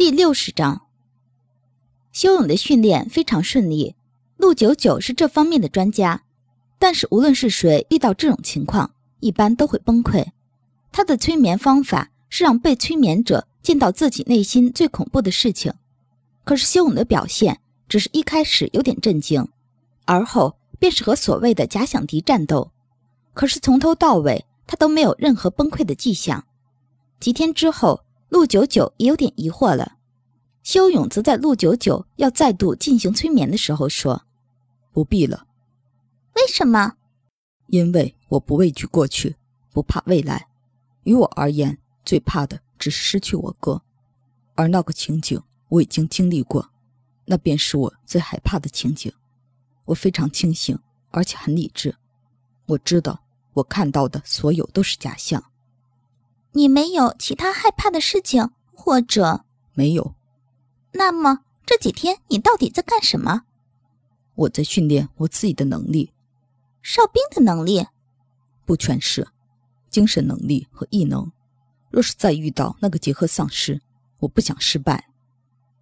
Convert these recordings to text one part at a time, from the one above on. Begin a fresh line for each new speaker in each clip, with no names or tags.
第六十章，修勇的训练非常顺利。陆九九是这方面的专家，但是无论是谁遇到这种情况，一般都会崩溃。他的催眠方法是让被催眠者见到自己内心最恐怖的事情。可是修勇的表现只是一开始有点震惊，而后便是和所谓的假想敌战斗。可是从头到尾，他都没有任何崩溃的迹象。几天之后。陆九九也有点疑惑了，修勇则在陆九九要再度进行催眠的时候说：“
不必了。”“
为什么？”“
因为我不畏惧过去，不怕未来。于我而言，最怕的只是失去我哥，而那个情景我已经经历过，那便是我最害怕的情景。我非常清醒，而且很理智。我知道我看到的所有都是假象。”
你没有其他害怕的事情，或者
没有？
那么这几天你到底在干什么？
我在训练我自己的能力，
哨兵的能力，
不全是精神能力和异能。若是再遇到那个结合丧尸，我不想失败。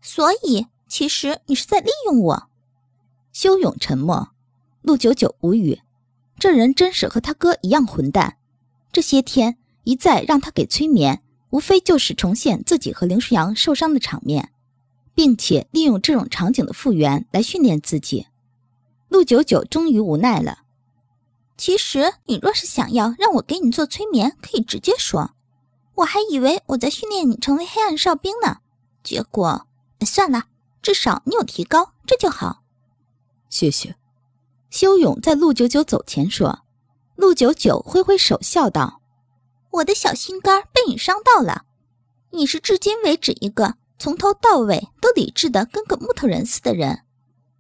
所以，其实你是在利用我。
修勇沉默，陆九九无语。这人真是和他哥一样混蛋。这些天。一再让他给催眠，无非就是重现自己和林舒扬受伤的场面，并且利用这种场景的复原来训练自己。陆九九终于无奈了。
其实你若是想要让我给你做催眠，可以直接说。我还以为我在训练你成为黑暗哨兵呢，结果算了，至少你有提高，这就好。
谢谢。
修勇在陆九九走前说。陆九九挥挥手笑道。
我的小心肝被你伤到了。你是至今为止一个从头到尾都理智的跟个木头人似的人。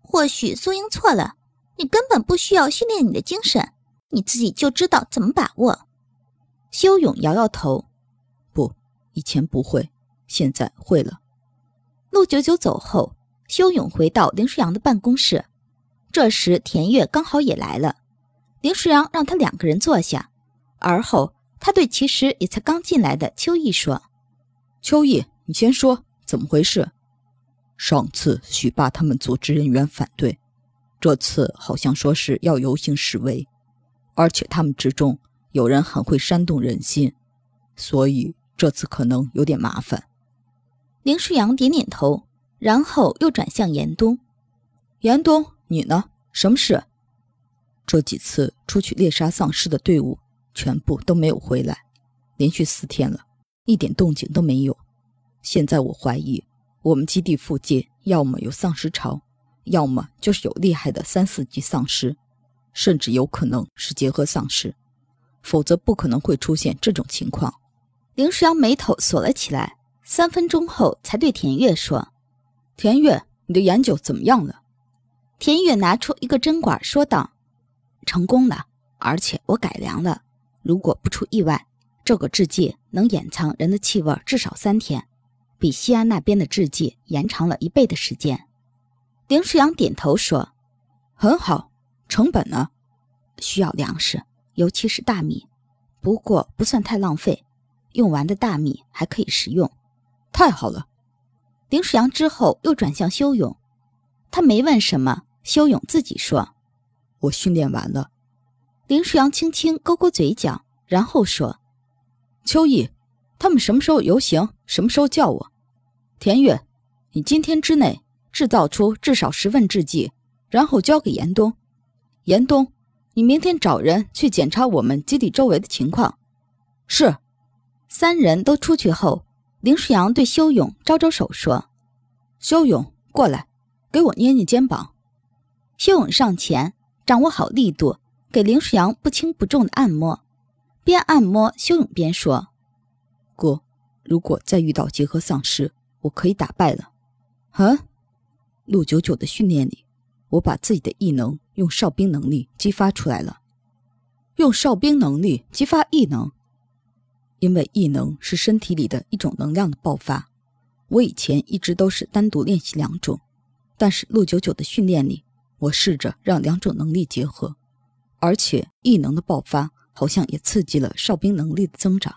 或许苏英错了，你根本不需要训练你的精神，你自己就知道怎么把握。
修勇摇摇头，
不，以前不会，现在会了。
陆九九走后，修勇回到林舒扬的办公室。这时田月刚好也来了，林舒扬让他两个人坐下，而后。他对其实也才刚进来的秋意说：“
秋意，你先说怎么回事？上次许霸他们组织人员反对，这次好像说是要游行示威，而且他们之中有人很会煽动人心，所以这次可能有点麻烦。”
林舒扬点点头，然后又转向严冬：“
严冬，你呢？什么事？这几次出去猎杀丧尸的队伍。”全部都没有回来，连续四天了，一点动静都没有。现在我怀疑，我们基地附近要么有丧尸潮，要么就是有厉害的三四级丧尸，甚至有可能是结合丧尸，否则不可能会出现这种情况。
林舒扬眉头锁了起来，三分钟后才对田月说：“
田月，你的研究怎么样了？”
田月拿出一个针管，说道：“成功了，而且我改良了。”如果不出意外，这个制剂能掩藏人的气味至少三天，比西安那边的制剂延长了一倍的时间。林舒阳点头说：“
很好。成本呢？
需要粮食，尤其是大米，不过不算太浪费。用完的大米还可以食用。
太好了。”
林舒阳之后又转向修勇，他没问什么，修勇自己说：“
我训练完了。”
林舒阳轻轻勾勾嘴角，然后说：“
秋意，他们什么时候游行？什么时候叫我？田月，你今天之内制造出至少十份制剂，然后交给严冬。严冬，你明天找人去检查我们基地周围的情况。”
是。三人都出去后，林舒阳对修勇招招手说：“
修勇，过来，给我捏捏肩膀。”
修勇上前，掌握好力度。给林舒阳不轻不重的按摩，边按摩，修勇边说：“
哥，如果再遇到结合丧尸，我可以打败了。”
嗯，
陆九九的训练里，我把自己的异能用哨兵能力激发出来了。用哨兵能力激发异能，因为异能是身体里的一种能量的爆发。我以前一直都是单独练习两种，但是陆九九的训练里，我试着让两种能力结合。而且异能的爆发好像也刺激了哨兵能力的增长。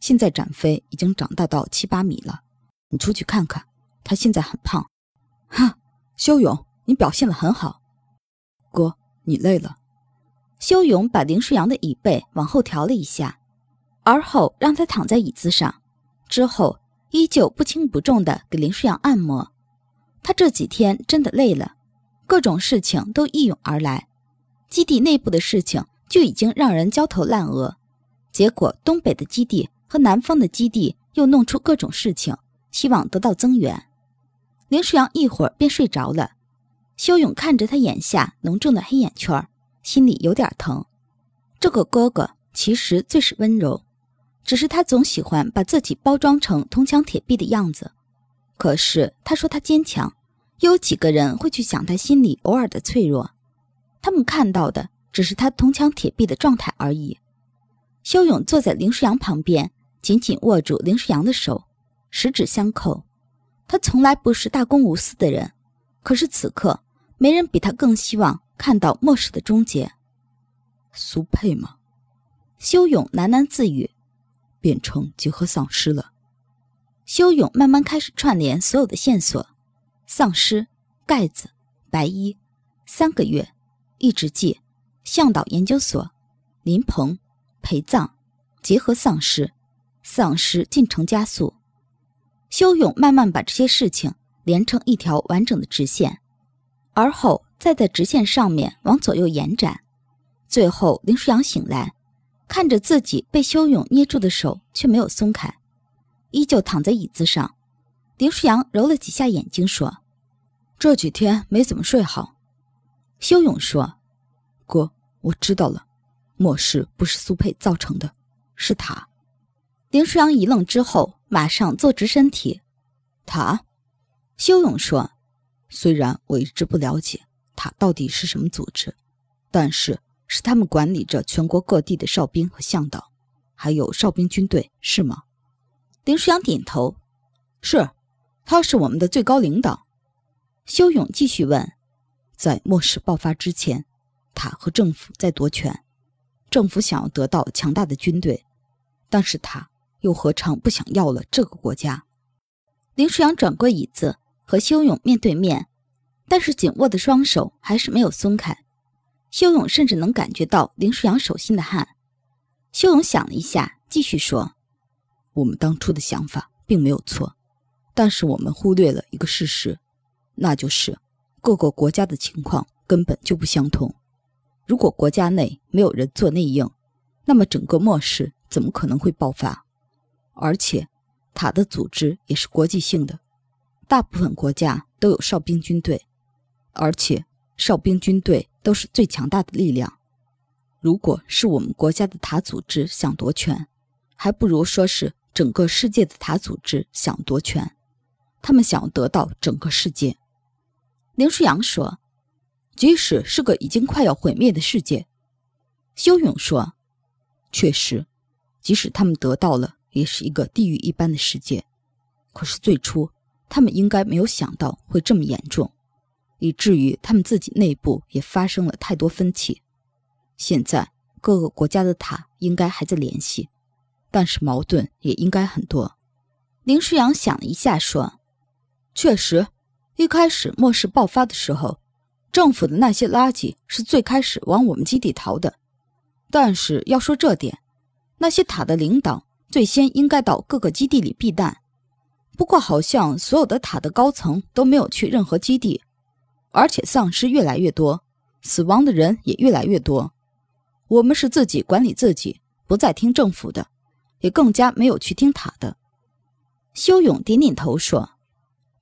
现在展飞已经长大到七八米了，你出去看看，他现在很胖。哈，修勇，你表现的很好。哥，你累了。
修勇把林舒扬的椅背往后调了一下，而后让他躺在椅子上，之后依旧不轻不重的给林舒扬按摩。他这几天真的累了，各种事情都一涌而来，基地内部的事情就已经让人焦头烂额，结果东北的基地和南方的基地又弄出各种事情，希望得到增援。林舒扬一会儿便睡着了，修勇看着他眼下浓重的黑眼圈，心里有点疼。这个哥哥其实最是温柔，只是他总喜欢把自己包装成铜墙铁壁的样子。可是他说他坚强，又有几个人会去想他心里偶尔的脆弱？他们看到的只是他铜墙铁壁的状态而已。修勇坐在林舒扬旁边，紧紧握住林舒扬的手，十指相扣。他从来不是大公无私的人，可是此刻，没人比他更希望看到末世的终结。
苏佩吗？
修勇喃喃自语，
变成结合丧尸了。
修勇慢慢开始串联所有的线索：丧尸、盖子、白衣、三个月、一直记、向导研究所、林鹏、陪葬、结合丧尸、丧尸进程加速。修勇慢慢把这些事情连成一条完整的直线，而后再在直线上面往左右延展。最后，林舒阳醒来，看着自己被修勇捏住的手，却没有松开。依旧躺在椅子上，林舒阳揉了几下眼睛，说：“
这几天没怎么睡好。”
修勇说：“
哥，我知道了，末世不是苏佩造成的，是他。”
林舒阳一愣之后，马上坐直身体。
他，
修勇说：“
虽然我一直不了解他到底是什么组织，但是是他们管理着全国各地的哨兵和向导，还有哨兵军队，是吗？”
林舒阳点头：“
是，他是我们的最高领导。”
修勇继续问：“
在末世爆发之前，他和政府在夺权，政府想要得到强大的军队，但是他又何尝不想要了这个国家？”
林舒扬转过椅子和修勇面对面，但是紧握的双手还是没有松开。修勇甚至能感觉到林舒扬手心的汗。修勇想了一下，继续说。
我们当初的想法并没有错，但是我们忽略了一个事实，那就是各个国家的情况根本就不相同。如果国家内没有人做内应，那么整个末世怎么可能会爆发？而且，塔的组织也是国际性的，大部分国家都有哨兵军队，而且哨兵军队都是最强大的力量。如果是我们国家的塔组织想夺权，还不如说是。整个世界的塔组织想夺权，他们想要得到整个世界。
林舒扬说：“
即使是个已经快要毁灭的世界。”
修勇说：“
确实，即使他们得到了，也是一个地狱一般的世界。可是最初，他们应该没有想到会这么严重，以至于他们自己内部也发生了太多分歧。现在各个国家的塔应该还在联系。”但是矛盾也应该很多。
林舒扬想了一下，说：“
确实，一开始末世爆发的时候，政府的那些垃圾是最开始往我们基地逃的。但是要说这点，那些塔的领导最先应该到各个基地里避难。不过好像所有的塔的高层都没有去任何基地，而且丧尸越来越多，死亡的人也越来越多。我们是自己管理自己，不再听政府的。”也更加没有去听塔的。
修勇点点头说：“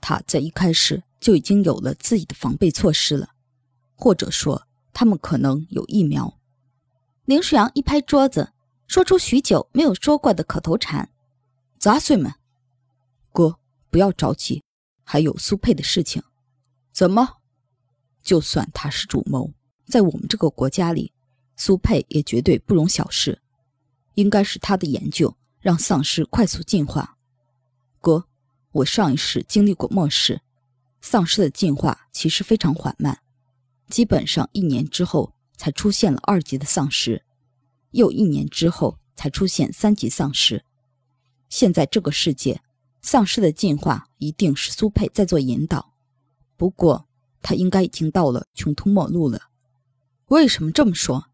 他在一开始就已经有了自己的防备措施了，或者说他们可能有疫苗。”
林舒阳一拍桌子，说出许久没有说过的口头禅：“
杂碎们，哥不要着急，还有苏佩的事情。怎么？就算他是主谋，在我们这个国家里，苏佩也绝对不容小视。”应该是他的研究让丧尸快速进化。哥，我上一世经历过末世，丧尸的进化其实非常缓慢，基本上一年之后才出现了二级的丧尸，又一年之后才出现三级丧尸。现在这个世界，丧尸的进化一定是苏佩在做引导。不过，他应该已经到了穷途末路了。为什么这么说？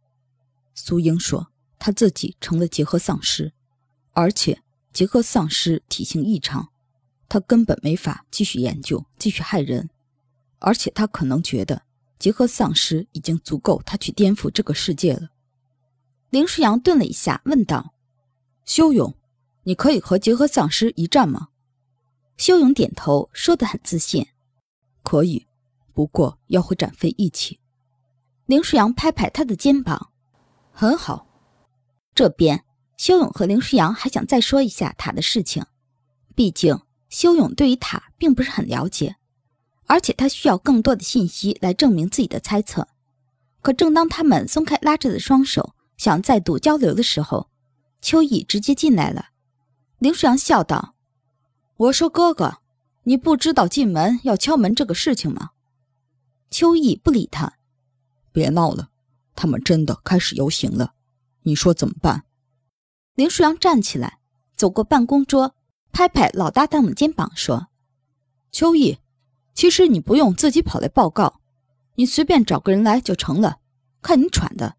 苏英说：“他自己成了结合丧尸，而且结合丧尸体型异常，他根本没法继续研究，继续害人。而且他可能觉得结合丧尸已经足够他去颠覆这个世界了。”
林舒扬顿了一下，问道：“
修勇，你可以和结合丧尸一战吗？”
修勇点头，说得很自信：“
可以，不过要和展飞一起。”
林舒扬拍拍他的肩膀：“
很好。”
这边，修勇和林舒扬还想再说一下塔的事情，毕竟修勇对于塔并不是很了解，而且他需要更多的信息来证明自己的猜测。可正当他们松开拉着的双手，想再度交流的时候，秋意直接进来了。林舒阳笑道。
我说：“哥哥，你不知道进门要敲门这个事情吗？”
秋意不理他，
别闹了，他们真的开始游行了，你说怎么办？
林舒阳站起来，走过办公桌，拍拍老搭档的肩膀，说：“
秋意，其实你不用自己跑来报告，你随便找个人来就成了。看你喘的。”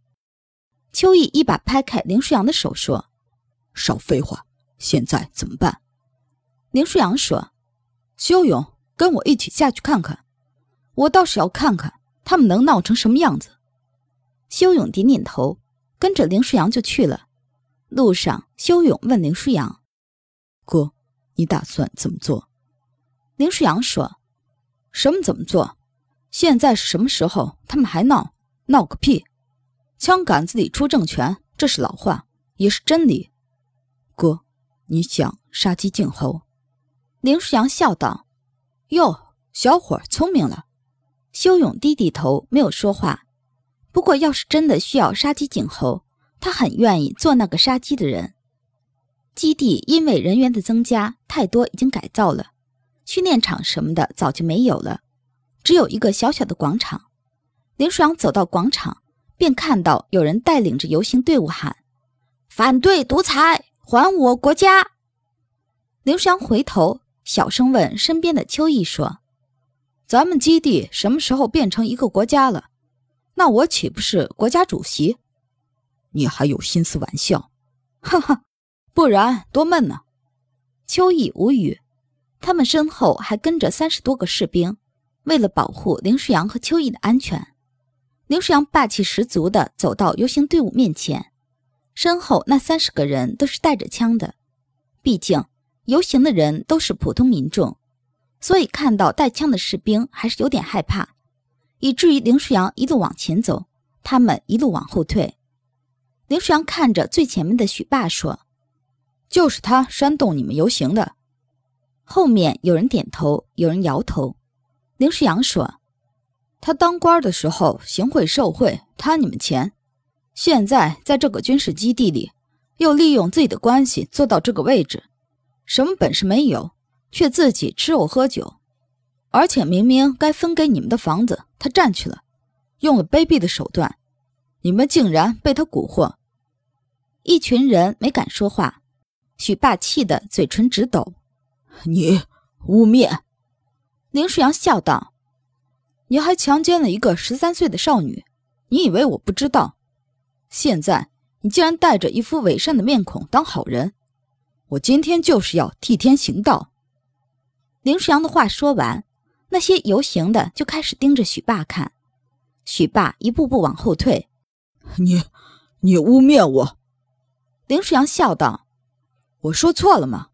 秋意一把拍开林舒扬的手，说：“
少废话，现在怎么办？”
林舒扬说：“
修勇，跟我一起下去看看。我倒是要看看他们能闹成什么样子。”
修勇点点头，跟着林舒扬就去了。路上，修勇问林舒扬：“
哥，你打算怎么做？”
林舒阳说：“
什么怎么做？现在是什么时候？他们还闹？闹个屁！枪杆子里出政权，这是老话，也是真理。哥，你想杀鸡儆猴？”
林舒阳笑道：“
哟，小伙聪明了。”
修勇低低头，没有说话。不过，要是真的需要杀鸡儆猴，他很愿意做那个杀鸡的人。基地因为人员的增加，太多已经改造了，训练场什么的早就没有了，只有一个小小的广场。林舒扬走到广场，便看到有人带领着游行队伍喊：“反对独裁，还我国家！”林舒扬回头。小声问身边的秋意说：“
咱们基地什么时候变成一个国家了？那我岂不是国家主席？你还有心思玩笑？哈哈，不然多闷呢。”
秋意无语。他们身后还跟着三十多个士兵，为了保护林舒阳和秋意的安全，林舒阳霸气十足地走到游行队伍面前，身后那三十个人都是带着枪的，毕竟。游行的人都是普通民众，所以看到带枪的士兵还是有点害怕，以至于林舒阳一路往前走，他们一路往后退。林舒阳看着最前面的许爸说：“
就是他煽动你们游行的。”
后面有人点头，有人摇头。林世阳说：“
他当官的时候行贿受贿，贪你们钱，现在在这个军事基地里，又利用自己的关系做到这个位置。”什么本事没有，却自己吃肉喝酒，而且明明该分给你们的房子，他占去了，用了卑鄙的手段，你们竟然被他蛊惑。
一群人没敢说话，许爸气得嘴唇直抖。
你污蔑！
林舒扬笑道：“
你还强奸了一个十三岁的少女，你以为我不知道？现在你竟然带着一副伪善的面孔当好人。”我今天就是要替天行道。
林舒扬的话说完，那些游行的就开始盯着许爸看。许爸一步步往后退。
你，你污蔑我！
林舒扬笑道：“
我说错了吗？”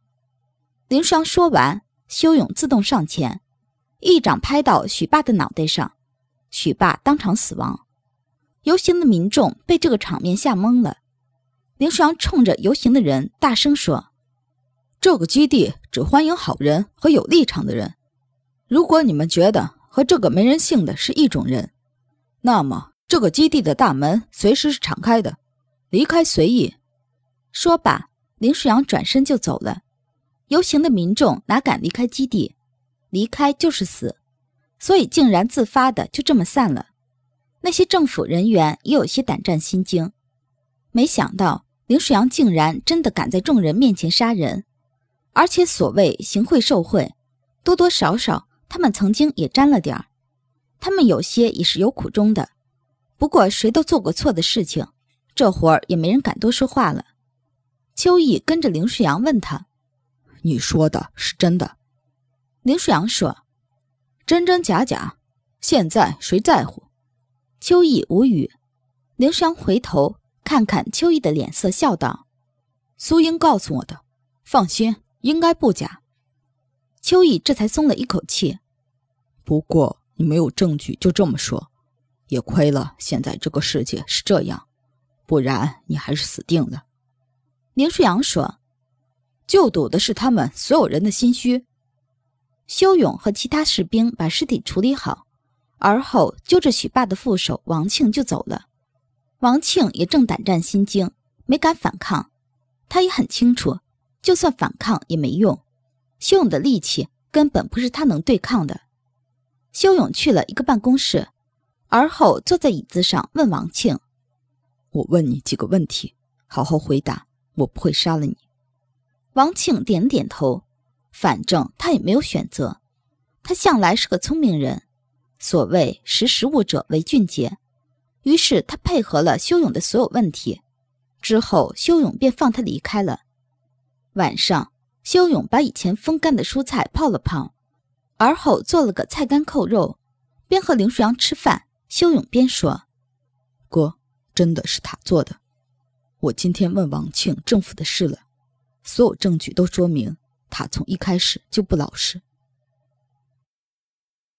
林舒扬说完，修勇自动上前，一掌拍到许爸的脑袋上，许爸当场死亡。游行的民众被这个场面吓懵了。林双冲着游行的人大声说。
这个基地只欢迎好人和有立场的人。如果你们觉得和这个没人性的是一种人，那么这个基地的大门随时是敞开的，离开随意。
说罢，林舒阳转身就走了。游行的民众哪敢离开基地？离开就是死，所以竟然自发的就这么散了。那些政府人员也有些胆战心惊，没想到林舒阳竟然真的敢在众人面前杀人。而且所谓行贿受贿，多多少少他们曾经也沾了点儿。他们有些也是有苦衷的。不过谁都做过错的事情，这会儿也没人敢多说话了。秋意跟着林世阳问他：“
你说的是真的？”
林世阳说：“
真真假假，现在谁在乎？”
秋意无语。林世阳回头看看秋意的脸色，笑道：“
苏英告诉我的，放心，应该不假。”
秋意这才松了一口气。
不过你没有证据就这么说，也亏了现在这个世界是这样，不然你还是死定了。
林舒阳说：“
就赌的是他们所有人的心虚。”
修勇和其他士兵把尸体处理好，而后揪着许爸的副手王庆就走了。王庆也正胆战心惊，没敢反抗。他也很清楚，就算反抗也没用。修勇的力气根本不是他能对抗的。修勇去了一个办公室，而后坐在椅子上问王庆：“
我问你几个问题，好好回答，我不会杀了你。”
王庆点点头，反正他也没有选择。他向来是个聪明人，所谓识时务者为俊杰。于是他配合了修勇的所有问题，之后修勇便放他离开了。晚上，修勇把以前风干的蔬菜泡了泡，而后做了个菜干扣肉，边和林舒阳吃饭，修勇边说：“
哥，真的是他做的。我今天问王庆政府的事了，所有证据都说明他从一开始就不老实。